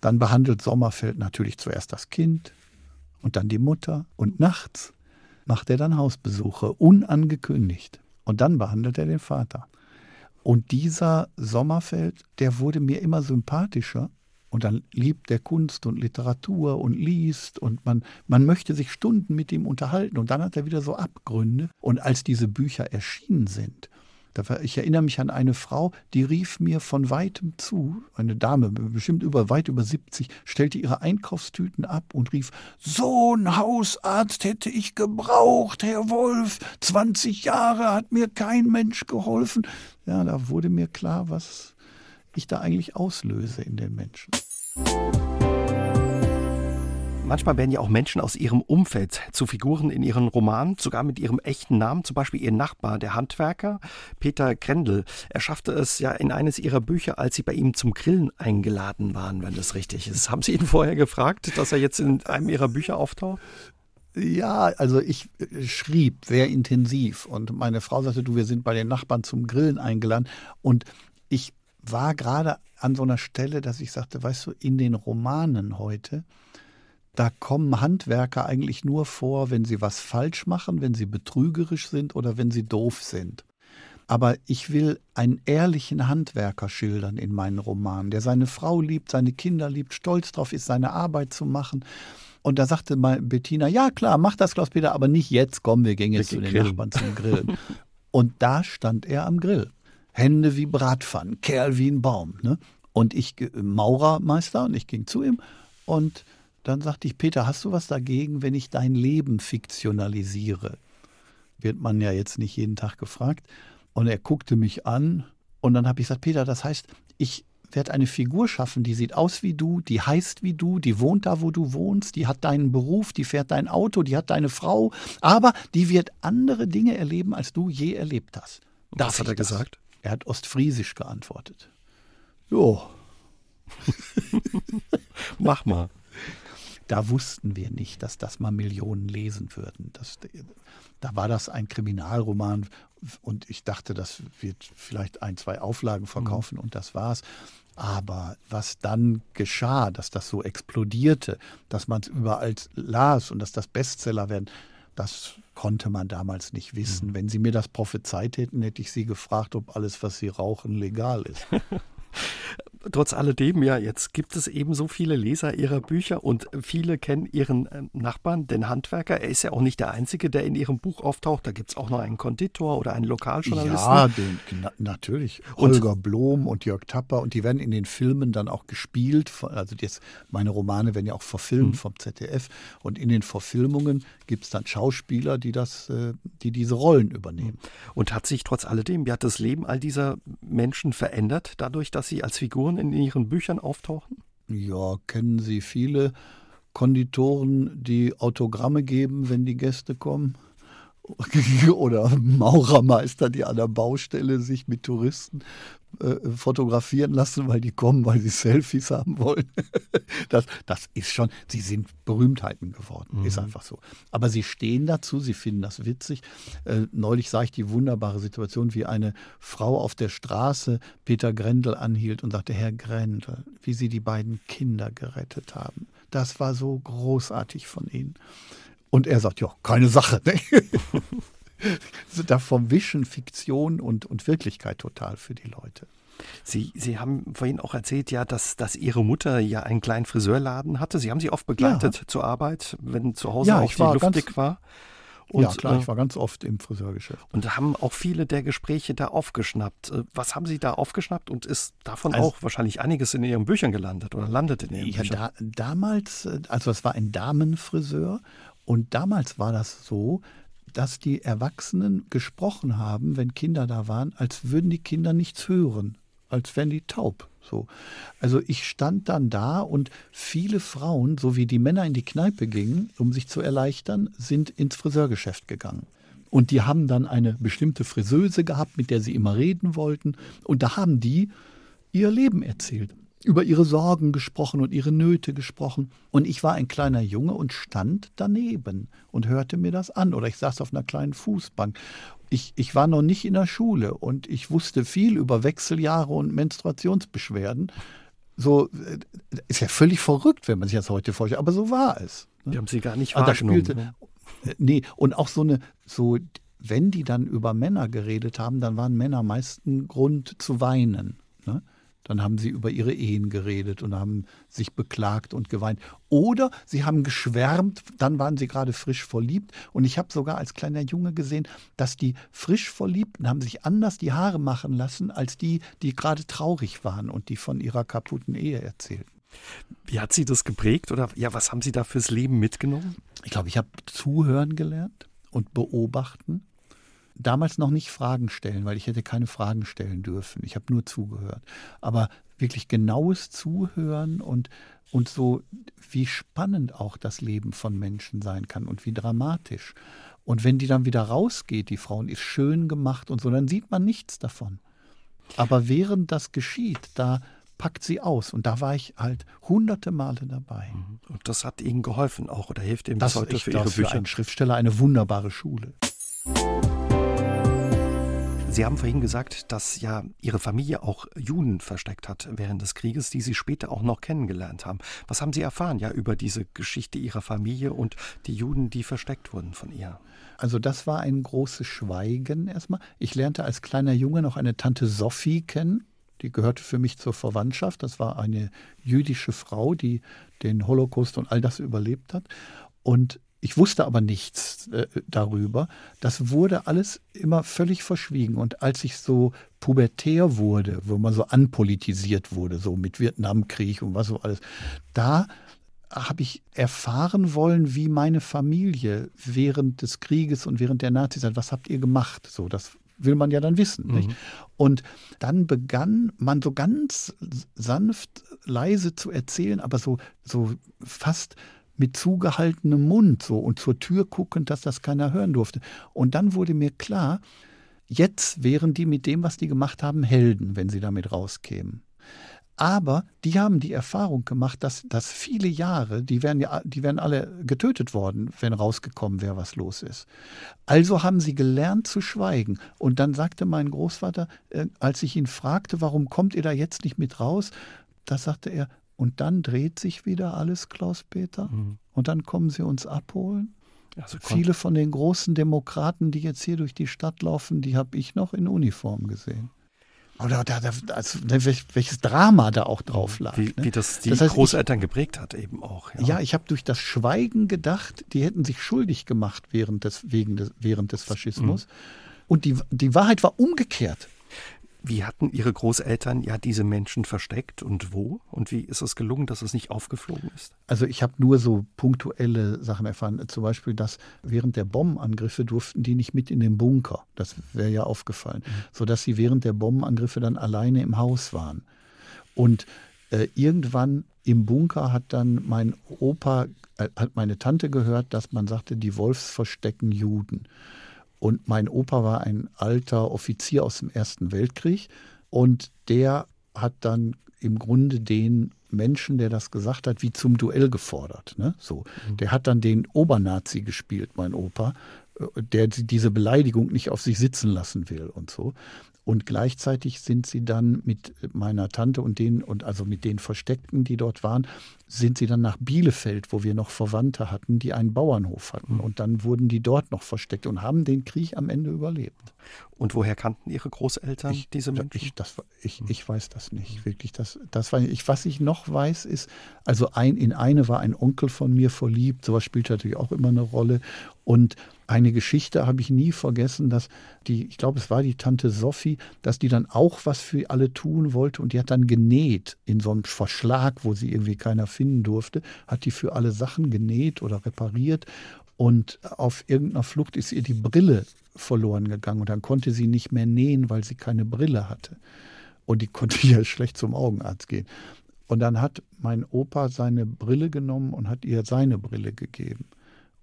Dann behandelt Sommerfeld natürlich zuerst das Kind und dann die Mutter und nachts macht er dann Hausbesuche, unangekündigt. Und dann behandelt er den Vater. Und dieser Sommerfeld, der wurde mir immer sympathischer. Und dann liebt er Kunst und Literatur und liest und man, man möchte sich Stunden mit ihm unterhalten. Und dann hat er wieder so Abgründe. Und als diese Bücher erschienen sind, ich erinnere mich an eine Frau, die rief mir von weitem zu, eine Dame, bestimmt über weit über 70, stellte ihre Einkaufstüten ab und rief: So ein Hausarzt hätte ich gebraucht, Herr Wolf. 20 Jahre hat mir kein Mensch geholfen. Ja, da wurde mir klar, was ich da eigentlich auslöse in den Menschen. Manchmal werden ja auch Menschen aus ihrem Umfeld zu Figuren in ihren Romanen, sogar mit ihrem echten Namen, zum Beispiel ihr Nachbar, der Handwerker Peter Grendel. Er schaffte es ja in eines ihrer Bücher, als sie bei ihm zum Grillen eingeladen waren, wenn das richtig ist. Haben Sie ihn vorher gefragt, dass er jetzt in einem Ihrer Bücher auftaucht? Ja, also ich äh, schrieb sehr intensiv und meine Frau sagte, du, wir sind bei den Nachbarn zum Grillen eingeladen und ich war gerade an so einer Stelle, dass ich sagte, weißt du, in den Romanen heute, da kommen Handwerker eigentlich nur vor, wenn sie was falsch machen, wenn sie betrügerisch sind oder wenn sie doof sind. Aber ich will einen ehrlichen Handwerker schildern in meinen Romanen, der seine Frau liebt, seine Kinder liebt, stolz darauf ist, seine Arbeit zu machen. Und da sagte mal Bettina, ja klar, mach das, Klaus-Peter, aber nicht jetzt, komm, wir gehen jetzt wir zu den grillen. Nachbarn zum Grillen. Und da stand er am Grill. Hände wie Bratpfannen, Kerl wie ein Baum. Ne? Und ich, Maurermeister, und ich ging zu ihm und dann sagte ich, Peter, hast du was dagegen, wenn ich dein Leben fiktionalisiere? Wird man ja jetzt nicht jeden Tag gefragt. Und er guckte mich an Und dann habe ich gesagt, Peter, das heißt, ich werde eine Figur schaffen, die sieht aus wie du, die heißt wie du, die wohnt da, wo du wohnst, die hat deinen Beruf, die fährt dein Auto, die hat deine Frau, aber die wird andere Dinge erleben, als du je erlebt hast. Darf Was hat er das? gesagt? Er hat ostfriesisch geantwortet. Jo. Mach mal. Da wussten wir nicht, dass das mal Millionen lesen würden. Das, da war das ein Kriminalroman und ich dachte, das wird vielleicht ein, zwei Auflagen verkaufen mhm. und das war's. Aber was dann geschah, dass das so explodierte, dass man es überall las und dass das Bestseller werden, das konnte man damals nicht wissen. Mhm. Wenn Sie mir das prophezeit hätten, hätte ich Sie gefragt, ob alles, was Sie rauchen, legal ist. trotz alledem, ja, jetzt gibt es eben so viele Leser ihrer Bücher und viele kennen ihren äh, Nachbarn, den Handwerker. Er ist ja auch nicht der Einzige, der in ihrem Buch auftaucht. Da gibt es auch noch einen Konditor oder einen Lokaljournalisten. Ja, den, na, natürlich. Holger und, Blom und Jörg Tapper. Und die werden in den Filmen dann auch gespielt. Also jetzt, meine Romane werden ja auch verfilmt mhm. vom ZDF. Und in den Verfilmungen gibt es dann Schauspieler, die, das, äh, die diese Rollen übernehmen. Und hat sich trotz alledem, wie hat das Leben all dieser Menschen verändert, dadurch, dass sie als Figuren in Ihren Büchern auftauchen? Ja, kennen Sie viele Konditoren, die Autogramme geben, wenn die Gäste kommen? oder Maurermeister, die an der Baustelle sich mit Touristen äh, fotografieren lassen, weil die kommen, weil sie Selfies haben wollen. das, das ist schon, sie sind Berühmtheiten geworden, mhm. ist einfach so. Aber sie stehen dazu, sie finden das witzig. Äh, neulich sah ich die wunderbare Situation, wie eine Frau auf der Straße Peter Grendel anhielt und sagte, Herr Grendel, wie Sie die beiden Kinder gerettet haben. Das war so großartig von Ihnen. Und er sagt, ja, keine Sache. Ne? da verwischen Fiktion und, und Wirklichkeit total für die Leute. Sie, Sie haben vorhin auch erzählt, ja, dass, dass Ihre Mutter ja einen kleinen Friseurladen hatte. Sie haben sie oft begleitet ja. zur Arbeit, wenn zu Hause ja, auch die Luft ganz, dick war. Und, ja, klar, ich äh, war ganz oft im Friseurgeschäft. Und haben auch viele der Gespräche da aufgeschnappt. Äh, was haben Sie da aufgeschnappt und ist davon also, auch wahrscheinlich einiges in Ihren Büchern gelandet oder landet in Ihren ja, Büchern? Da, damals, äh, also es war ein Damenfriseur und damals war das so, dass die Erwachsenen gesprochen haben, wenn Kinder da waren, als würden die Kinder nichts hören, als wären die taub. So. Also ich stand dann da und viele Frauen, so wie die Männer in die Kneipe gingen, um sich zu erleichtern, sind ins Friseurgeschäft gegangen. Und die haben dann eine bestimmte Friseuse gehabt, mit der sie immer reden wollten. Und da haben die ihr Leben erzählt über ihre Sorgen gesprochen und ihre Nöte gesprochen. Und ich war ein kleiner Junge und stand daneben und hörte mir das an. Oder ich saß auf einer kleinen Fußbank. Ich, ich war noch nicht in der Schule und ich wusste viel über Wechseljahre und Menstruationsbeschwerden. So äh, ist ja völlig verrückt, wenn man sich das heute vorstellt, aber so war es. Ne? Die haben sie gar nicht wahrgenommen. Spielte, ne? Äh, nee, und auch so eine, so, wenn die dann über Männer geredet haben, dann waren Männer meist ein Grund zu weinen. Dann haben sie über ihre Ehen geredet und haben sich beklagt und geweint. Oder sie haben geschwärmt, dann waren sie gerade frisch verliebt. Und ich habe sogar als kleiner Junge gesehen, dass die frisch Verliebten haben sich anders die Haare machen lassen, als die, die gerade traurig waren und die von ihrer kaputten Ehe erzählten. Wie hat sie das geprägt oder ja, was haben Sie da fürs Leben mitgenommen? Ich glaube, ich habe zuhören gelernt und beobachten damals noch nicht Fragen stellen, weil ich hätte keine Fragen stellen dürfen. Ich habe nur zugehört. Aber wirklich genaues Zuhören und, und so, wie spannend auch das Leben von Menschen sein kann und wie dramatisch. Und wenn die dann wieder rausgeht, die Frau, und ist schön gemacht und so, dann sieht man nichts davon. Aber während das geschieht, da packt sie aus. Und da war ich halt hunderte Male dabei. Mhm. Und das hat Ihnen geholfen auch oder hilft Ihnen das, bis heute für Ihre Bücher? Für einen Schriftsteller eine wunderbare Schule. Sie haben vorhin gesagt, dass ja Ihre Familie auch Juden versteckt hat während des Krieges, die Sie später auch noch kennengelernt haben. Was haben Sie erfahren ja über diese Geschichte Ihrer Familie und die Juden, die versteckt wurden von ihr? Also das war ein großes Schweigen erstmal. Ich lernte als kleiner Junge noch eine Tante Sophie kennen. Die gehörte für mich zur Verwandtschaft. Das war eine jüdische Frau, die den Holocaust und all das überlebt hat. Und ich wusste aber nichts äh, darüber. Das wurde alles immer völlig verschwiegen. Und als ich so pubertär wurde, wo man so anpolitisiert wurde, so mit Vietnamkrieg und was so alles, da habe ich erfahren wollen, wie meine Familie während des Krieges und während der Nazizeit, was habt ihr gemacht? So, das will man ja dann wissen. Mhm. Und dann begann man so ganz sanft, leise zu erzählen, aber so, so fast mit zugehaltenem Mund so und zur Tür guckend, dass das keiner hören durfte. Und dann wurde mir klar, jetzt wären die mit dem, was die gemacht haben, Helden, wenn sie damit rauskämen. Aber die haben die Erfahrung gemacht, dass, dass viele Jahre, die wären ja, die wären alle getötet worden, wenn rausgekommen wäre, was los ist. Also haben sie gelernt zu schweigen. Und dann sagte mein Großvater, äh, als ich ihn fragte, warum kommt ihr da jetzt nicht mit raus, da sagte er, und dann dreht sich wieder alles, Klaus-Peter. Mhm. Und dann kommen sie uns abholen. Also Viele von den großen Demokraten, die jetzt hier durch die Stadt laufen, die habe ich noch in Uniform gesehen. Oder da, da, also, welches Drama da auch drauf lag. Wie, ne? wie das die das heißt, Großeltern ich, geprägt hat eben auch. Ja, ja ich habe durch das Schweigen gedacht, die hätten sich schuldig gemacht während des, wegen des, während des Faschismus. Mhm. Und die, die Wahrheit war umgekehrt. Wie hatten Ihre Großeltern ja diese Menschen versteckt und wo? Und wie ist es gelungen, dass es nicht aufgeflogen ist? Also ich habe nur so punktuelle Sachen erfahren. Zum Beispiel, dass während der Bombenangriffe durften die nicht mit in den Bunker. Das wäre ja aufgefallen. Mhm. Sodass sie während der Bombenangriffe dann alleine im Haus waren. Und äh, irgendwann im Bunker hat dann mein Opa, äh, hat meine Tante gehört, dass man sagte, die Wolfs verstecken Juden. Und mein Opa war ein alter Offizier aus dem Ersten Weltkrieg und der hat dann im Grunde den Menschen, der das gesagt hat, wie zum Duell gefordert. Ne? So, mhm. der hat dann den Obernazi gespielt, mein Opa, äh, der diese Beleidigung nicht auf sich sitzen lassen will und so. Und gleichzeitig sind sie dann mit meiner Tante und denen, und also mit den Versteckten, die dort waren, sind sie dann nach Bielefeld, wo wir noch Verwandte hatten, die einen Bauernhof hatten. Mhm. Und dann wurden die dort noch versteckt und haben den Krieg am Ende überlebt. Und woher kannten Ihre Großeltern ich, diese Menschen? Ich, das, ich, hm. ich weiß das nicht, wirklich. Das, das war, ich, was ich noch weiß, ist, also ein, in eine war ein Onkel von mir verliebt, sowas spielt natürlich auch immer eine Rolle. Und eine Geschichte habe ich nie vergessen, dass die, ich glaube, es war die Tante Sophie, dass die dann auch was für alle tun wollte und die hat dann genäht in so einem Verschlag, wo sie irgendwie keiner finden durfte, hat die für alle Sachen genäht oder repariert und auf irgendeiner Flucht ist ihr die Brille verloren gegangen und dann konnte sie nicht mehr nähen, weil sie keine Brille hatte. Und die konnte ja schlecht zum Augenarzt gehen. Und dann hat mein Opa seine Brille genommen und hat ihr seine Brille gegeben.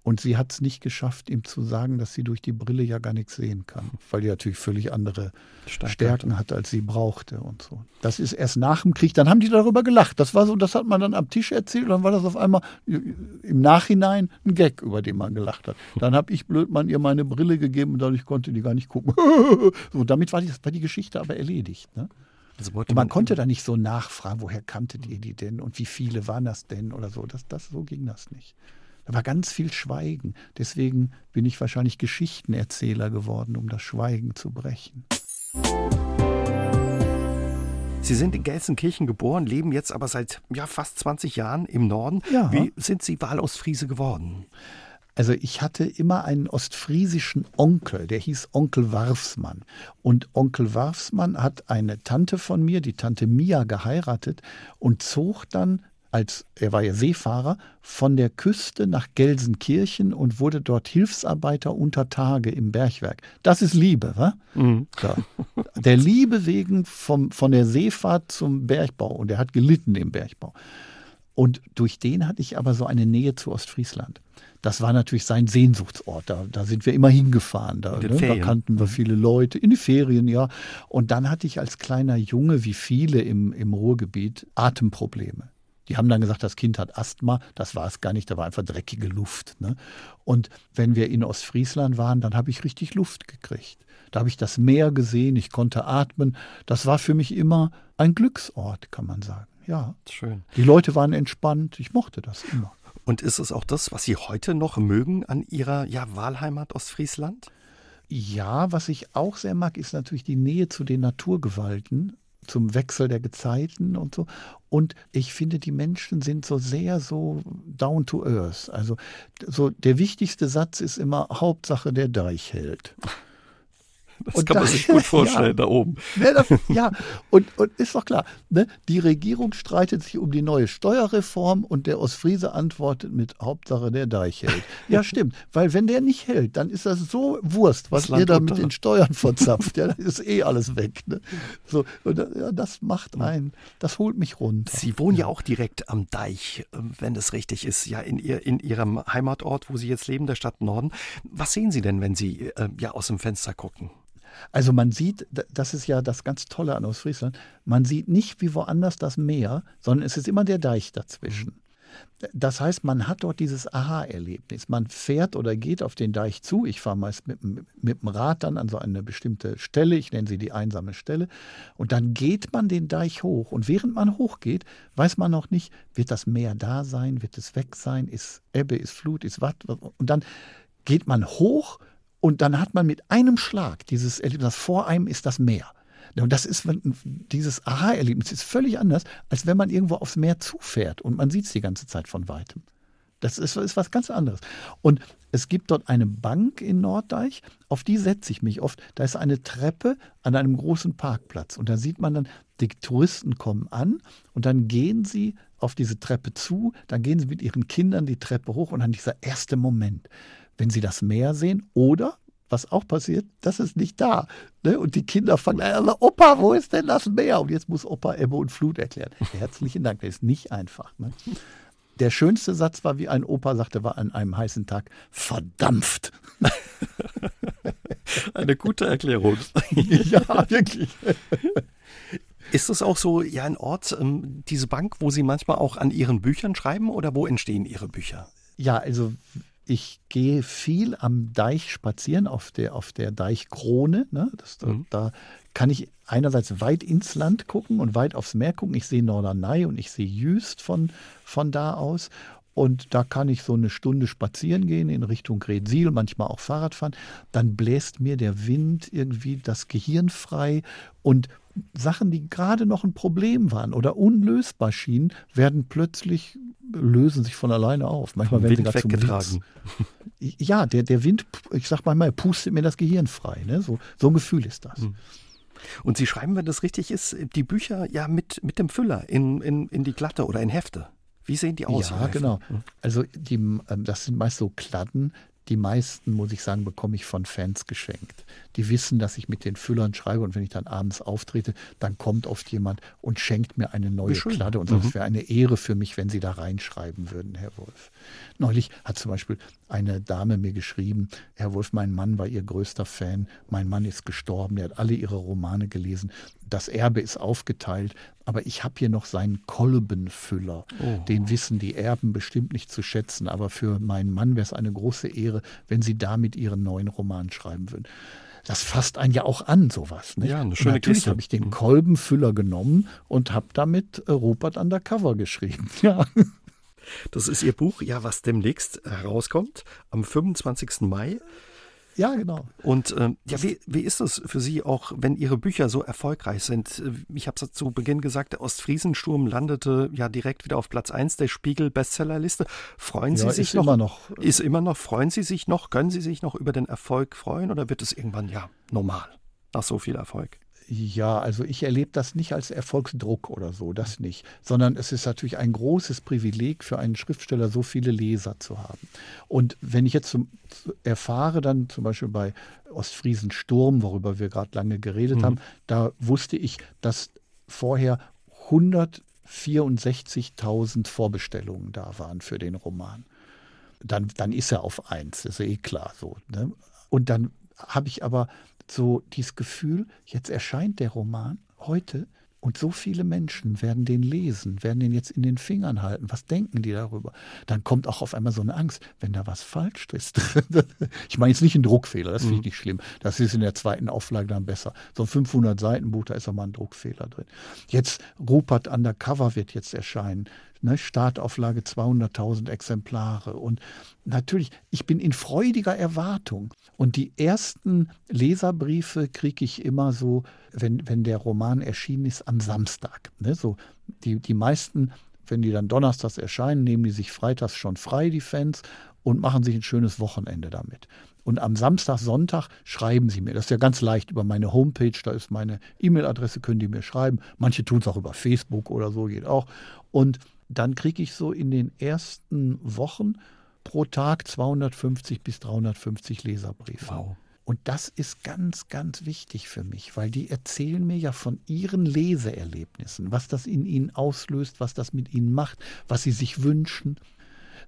Und sie hat es nicht geschafft, ihm zu sagen, dass sie durch die Brille ja gar nichts sehen kann, weil die natürlich völlig andere Stark Stärken hat, als sie brauchte und so. Das ist erst nach dem Krieg. Dann haben die darüber gelacht. Das war so, das hat man dann am Tisch erzählt. Dann war das auf einmal im Nachhinein ein Gag, über den man gelacht hat. Dann habe ich Blödmann ihr meine Brille gegeben und dadurch konnte die gar nicht gucken. so, damit war die, war die Geschichte aber erledigt. Ne? Also man, man konnte da nicht so nachfragen, woher kanntet ihr die denn und wie viele waren das denn oder so. Das, das, so ging das nicht. Da war ganz viel Schweigen. Deswegen bin ich wahrscheinlich Geschichtenerzähler geworden, um das Schweigen zu brechen. Sie sind in Gelsenkirchen geboren, leben jetzt aber seit ja, fast 20 Jahren im Norden. Ja. Wie sind Sie Wahlostfriese geworden? Also ich hatte immer einen ostfriesischen Onkel, der hieß Onkel Warfsmann. Und Onkel Warfsmann hat eine Tante von mir, die Tante Mia, geheiratet und zog dann als er war ja Seefahrer, von der Küste nach Gelsenkirchen und wurde dort Hilfsarbeiter unter Tage im Bergwerk. Das ist Liebe, wa? Mhm. Ja. Der Liebe wegen vom, von der Seefahrt zum Bergbau und er hat gelitten im Bergbau. Und durch den hatte ich aber so eine Nähe zu Ostfriesland. Das war natürlich sein Sehnsuchtsort. Da, da sind wir immer hingefahren. Da, ne? da kannten wir mhm. viele Leute. In die Ferien, ja. Und dann hatte ich als kleiner Junge, wie viele im, im Ruhrgebiet, Atemprobleme. Die haben dann gesagt, das Kind hat Asthma. Das war es gar nicht, da war einfach dreckige Luft. Ne? Und wenn wir in Ostfriesland waren, dann habe ich richtig Luft gekriegt. Da habe ich das Meer gesehen, ich konnte atmen. Das war für mich immer ein Glücksort, kann man sagen. Ja. Schön. Die Leute waren entspannt, ich mochte das immer. Und ist es auch das, was Sie heute noch mögen an Ihrer ja, Wahlheimat Ostfriesland? Ja, was ich auch sehr mag, ist natürlich die Nähe zu den Naturgewalten zum Wechsel der Gezeiten und so. Und ich finde, die Menschen sind so sehr so down to earth. Also so der wichtigste Satz ist immer Hauptsache der Deich hält. Das und kann man sich gut vorstellen ja, da oben. Ne, das, ja, und, und ist doch klar, ne, die Regierung streitet sich um die neue Steuerreform und der Ostfriese antwortet mit Hauptsache der Deich hält. Ja, stimmt, weil wenn der nicht hält, dann ist das so Wurst, was ihr da mit den Steuern verzapft. ja, dann ist eh alles weg. Ne? So, und ja, das macht einen, das holt mich runter. Sie wohnen ja auch direkt am Deich, ähm, wenn das richtig ist, ja, in, ihr, in Ihrem Heimatort, wo Sie jetzt leben, der Stadt Norden. Was sehen Sie denn, wenn Sie äh, ja aus dem Fenster gucken? Also man sieht, das ist ja das ganz Tolle an Ostfriesland, man sieht nicht wie woanders das Meer, sondern es ist immer der Deich dazwischen. Das heißt, man hat dort dieses Aha-Erlebnis. Man fährt oder geht auf den Deich zu. Ich fahre meist mit, mit dem Rad dann an so eine bestimmte Stelle. Ich nenne sie die einsame Stelle. Und dann geht man den Deich hoch. Und während man hochgeht, weiß man noch nicht, wird das Meer da sein, wird es weg sein, ist Ebbe, ist Flut, ist was. Und dann geht man hoch und dann hat man mit einem Schlag dieses Erlebnis, vor einem ist das Meer. Und das ist, dieses Aha-Erlebnis ist völlig anders, als wenn man irgendwo aufs Meer zufährt und man sieht es die ganze Zeit von weitem. Das ist, ist, was ganz anderes. Und es gibt dort eine Bank in Norddeich, auf die setze ich mich oft. Da ist eine Treppe an einem großen Parkplatz. Und da sieht man dann, die Touristen kommen an und dann gehen sie auf diese Treppe zu, dann gehen sie mit ihren Kindern die Treppe hoch und dann dieser erste Moment wenn sie das Meer sehen oder was auch passiert, das ist nicht da. Ne? Und die Kinder fangen an, Opa, wo ist denn das Meer? Und jetzt muss Opa Ebbe und Flut erklären. Herzlichen Dank, das ist nicht einfach. Ne? Der schönste Satz war, wie ein Opa sagte, war an einem heißen Tag, verdampft. Eine gute Erklärung. ja, wirklich. Ist es auch so, ja, ein Ort, ähm, diese Bank, wo Sie manchmal auch an Ihren Büchern schreiben oder wo entstehen Ihre Bücher? Ja, also ich gehe viel am Deich spazieren, auf der, auf der Deichkrone. Ne? Das, mhm. Da kann ich einerseits weit ins Land gucken und weit aufs Meer gucken. Ich sehe Norderney und ich sehe Jüst von, von da aus. Und da kann ich so eine Stunde spazieren gehen in Richtung Gretsiel, manchmal auch Fahrrad fahren. Dann bläst mir der Wind irgendwie das Gehirn frei und Sachen, die gerade noch ein Problem waren oder unlösbar schienen, werden plötzlich lösen sich von alleine auf. Manchmal werden sie weggetragen. Ja, der, der Wind, ich sag mal, pustet mir das Gehirn frei. Ne? So, so ein Gefühl ist das. Hm. Und Sie schreiben, wenn das richtig ist, die Bücher ja mit, mit dem Füller in, in, in die Glatte oder in Hefte. Wie sehen die aus? Ja, genau. Hm. Also die, ähm, das sind meist so Kladden, die meisten, muss ich sagen, bekomme ich von Fans geschenkt. Die wissen, dass ich mit den Füllern schreibe und wenn ich dann abends auftrete, dann kommt oft jemand und schenkt mir eine neue Kladde und sagt, mhm. es wäre eine Ehre für mich, wenn Sie da reinschreiben würden, Herr Wolf. Neulich hat zum Beispiel eine Dame mir geschrieben, Herr Wolf, mein Mann war Ihr größter Fan, mein Mann ist gestorben, er hat alle Ihre Romane gelesen, das Erbe ist aufgeteilt, aber ich habe hier noch seinen Kolbenfüller. Oh. Den wissen die Erben bestimmt nicht zu schätzen, aber für meinen Mann wäre es eine große Ehre, wenn Sie damit Ihren neuen Roman schreiben würden das fasst einen ja auch an, sowas. Nicht? Ja, eine schöne und Natürlich habe ich den mhm. Kolbenfüller genommen und habe damit Rupert Undercover geschrieben. Ja. Das ist Ihr Buch, ja, was demnächst herauskommt, am 25. Mai. Ja, genau. Und ähm, ja, wie, wie ist es für Sie auch, wenn Ihre Bücher so erfolgreich sind? Ich habe es zu Beginn gesagt, der Ostfriesensturm landete ja direkt wieder auf Platz 1 der Spiegel-Bestsellerliste. Freuen Sie ja, sich ist noch? Immer noch? Ist immer noch. Freuen Sie sich noch? Können Sie sich noch über den Erfolg freuen oder wird es irgendwann ja normal nach so viel Erfolg? Ja, also ich erlebe das nicht als Erfolgsdruck oder so, das nicht, sondern es ist natürlich ein großes Privileg für einen Schriftsteller, so viele Leser zu haben. Und wenn ich jetzt zum, erfahre, dann zum Beispiel bei Ostfriesen Sturm, worüber wir gerade lange geredet mhm. haben, da wusste ich, dass vorher 164.000 Vorbestellungen da waren für den Roman. Dann, dann ist er auf eins, ist eh klar so. Ne? Und dann habe ich aber so dieses Gefühl, jetzt erscheint der Roman heute und so viele Menschen werden den lesen, werden den jetzt in den Fingern halten. Was denken die darüber? Dann kommt auch auf einmal so eine Angst, wenn da was falsch ist. ich meine jetzt nicht ein Druckfehler, das finde ich mhm. nicht schlimm. Das ist in der zweiten Auflage dann besser. So ein 500 Seiten Buch, da ist auch mal ein Druckfehler drin. Jetzt Rupert Undercover wird jetzt erscheinen. Ne, Startauflage 200.000 Exemplare. Und natürlich, ich bin in freudiger Erwartung. Und die ersten Leserbriefe kriege ich immer so, wenn, wenn der Roman erschienen ist, am Samstag. Ne, so die, die meisten, wenn die dann donnerstags erscheinen, nehmen die sich freitags schon frei, die Fans, und machen sich ein schönes Wochenende damit. Und am Samstag, Sonntag schreiben sie mir. Das ist ja ganz leicht über meine Homepage, da ist meine E-Mail-Adresse, können die mir schreiben. Manche tun es auch über Facebook oder so, geht auch. Und dann kriege ich so in den ersten Wochen pro Tag 250 bis 350 Leserbriefe. Wow. Und das ist ganz, ganz wichtig für mich, weil die erzählen mir ja von ihren Leseerlebnissen, was das in ihnen auslöst, was das mit ihnen macht, was sie sich wünschen.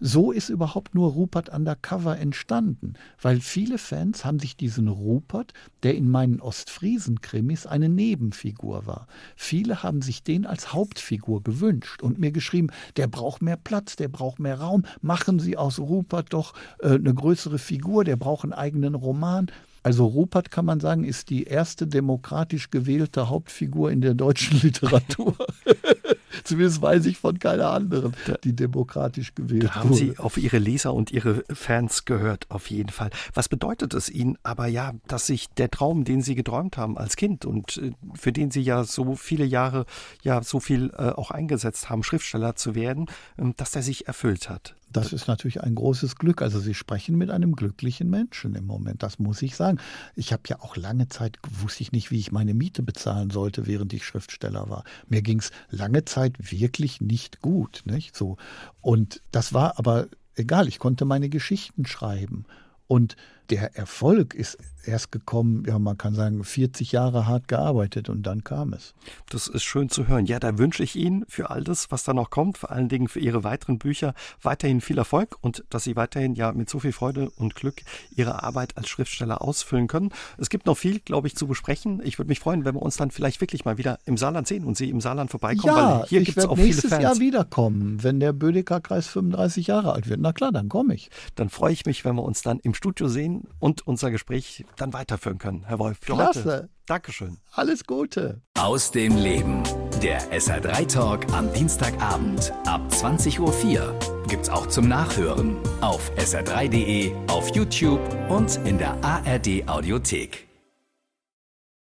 So ist überhaupt nur Rupert Undercover entstanden, weil viele Fans haben sich diesen Rupert, der in meinen Ostfriesen-Krimis eine Nebenfigur war, viele haben sich den als Hauptfigur gewünscht und mir geschrieben, der braucht mehr Platz, der braucht mehr Raum, machen Sie aus Rupert doch äh, eine größere Figur, der braucht einen eigenen Roman. Also Rupert kann man sagen, ist die erste demokratisch gewählte Hauptfigur in der deutschen Literatur. Zumindest weiß ich von keiner anderen, die demokratisch gewählt da haben wurde. Sie auf Ihre Leser und Ihre Fans gehört, auf jeden Fall. Was bedeutet es Ihnen aber ja, dass sich der Traum, den Sie geträumt haben als Kind und äh, für den Sie ja so viele Jahre ja so viel äh, auch eingesetzt haben, Schriftsteller zu werden, ähm, dass der sich erfüllt hat? Das ist natürlich ein großes Glück. Also Sie sprechen mit einem glücklichen Menschen im Moment, das muss ich sagen. Ich habe ja auch lange Zeit, wusste ich nicht, wie ich meine Miete bezahlen sollte, während ich Schriftsteller war. Mir ging es lange Zeit wirklich nicht gut. Nicht? So. Und das war aber egal, ich konnte meine Geschichten schreiben. Und der Erfolg ist erst gekommen, ja, man kann sagen, 40 Jahre hart gearbeitet und dann kam es. Das ist schön zu hören. Ja, da wünsche ich Ihnen für all das, was da noch kommt, vor allen Dingen für Ihre weiteren Bücher, weiterhin viel Erfolg und dass Sie weiterhin ja mit so viel Freude und Glück Ihre Arbeit als Schriftsteller ausfüllen können. Es gibt noch viel, glaube ich, zu besprechen. Ich würde mich freuen, wenn wir uns dann vielleicht wirklich mal wieder im Saarland sehen und Sie im Saarland vorbeikommen, ja, weil hier gibt es auch viele Fans. nächstes Jahr wiederkommen, wenn der Bödecker-Kreis 35 Jahre alt wird. Na klar, dann komme ich. Dann freue ich mich, wenn wir uns dann im Studio sehen und unser Gespräch dann weiterführen können. Herr Wolf, für Klasse. heute. Dankeschön. Alles Gute. Aus dem Leben. Der SR3 Talk am Dienstagabend ab 20.04 Uhr. Gibt's auch zum Nachhören auf sr3.de, auf YouTube und in der ARD Audiothek.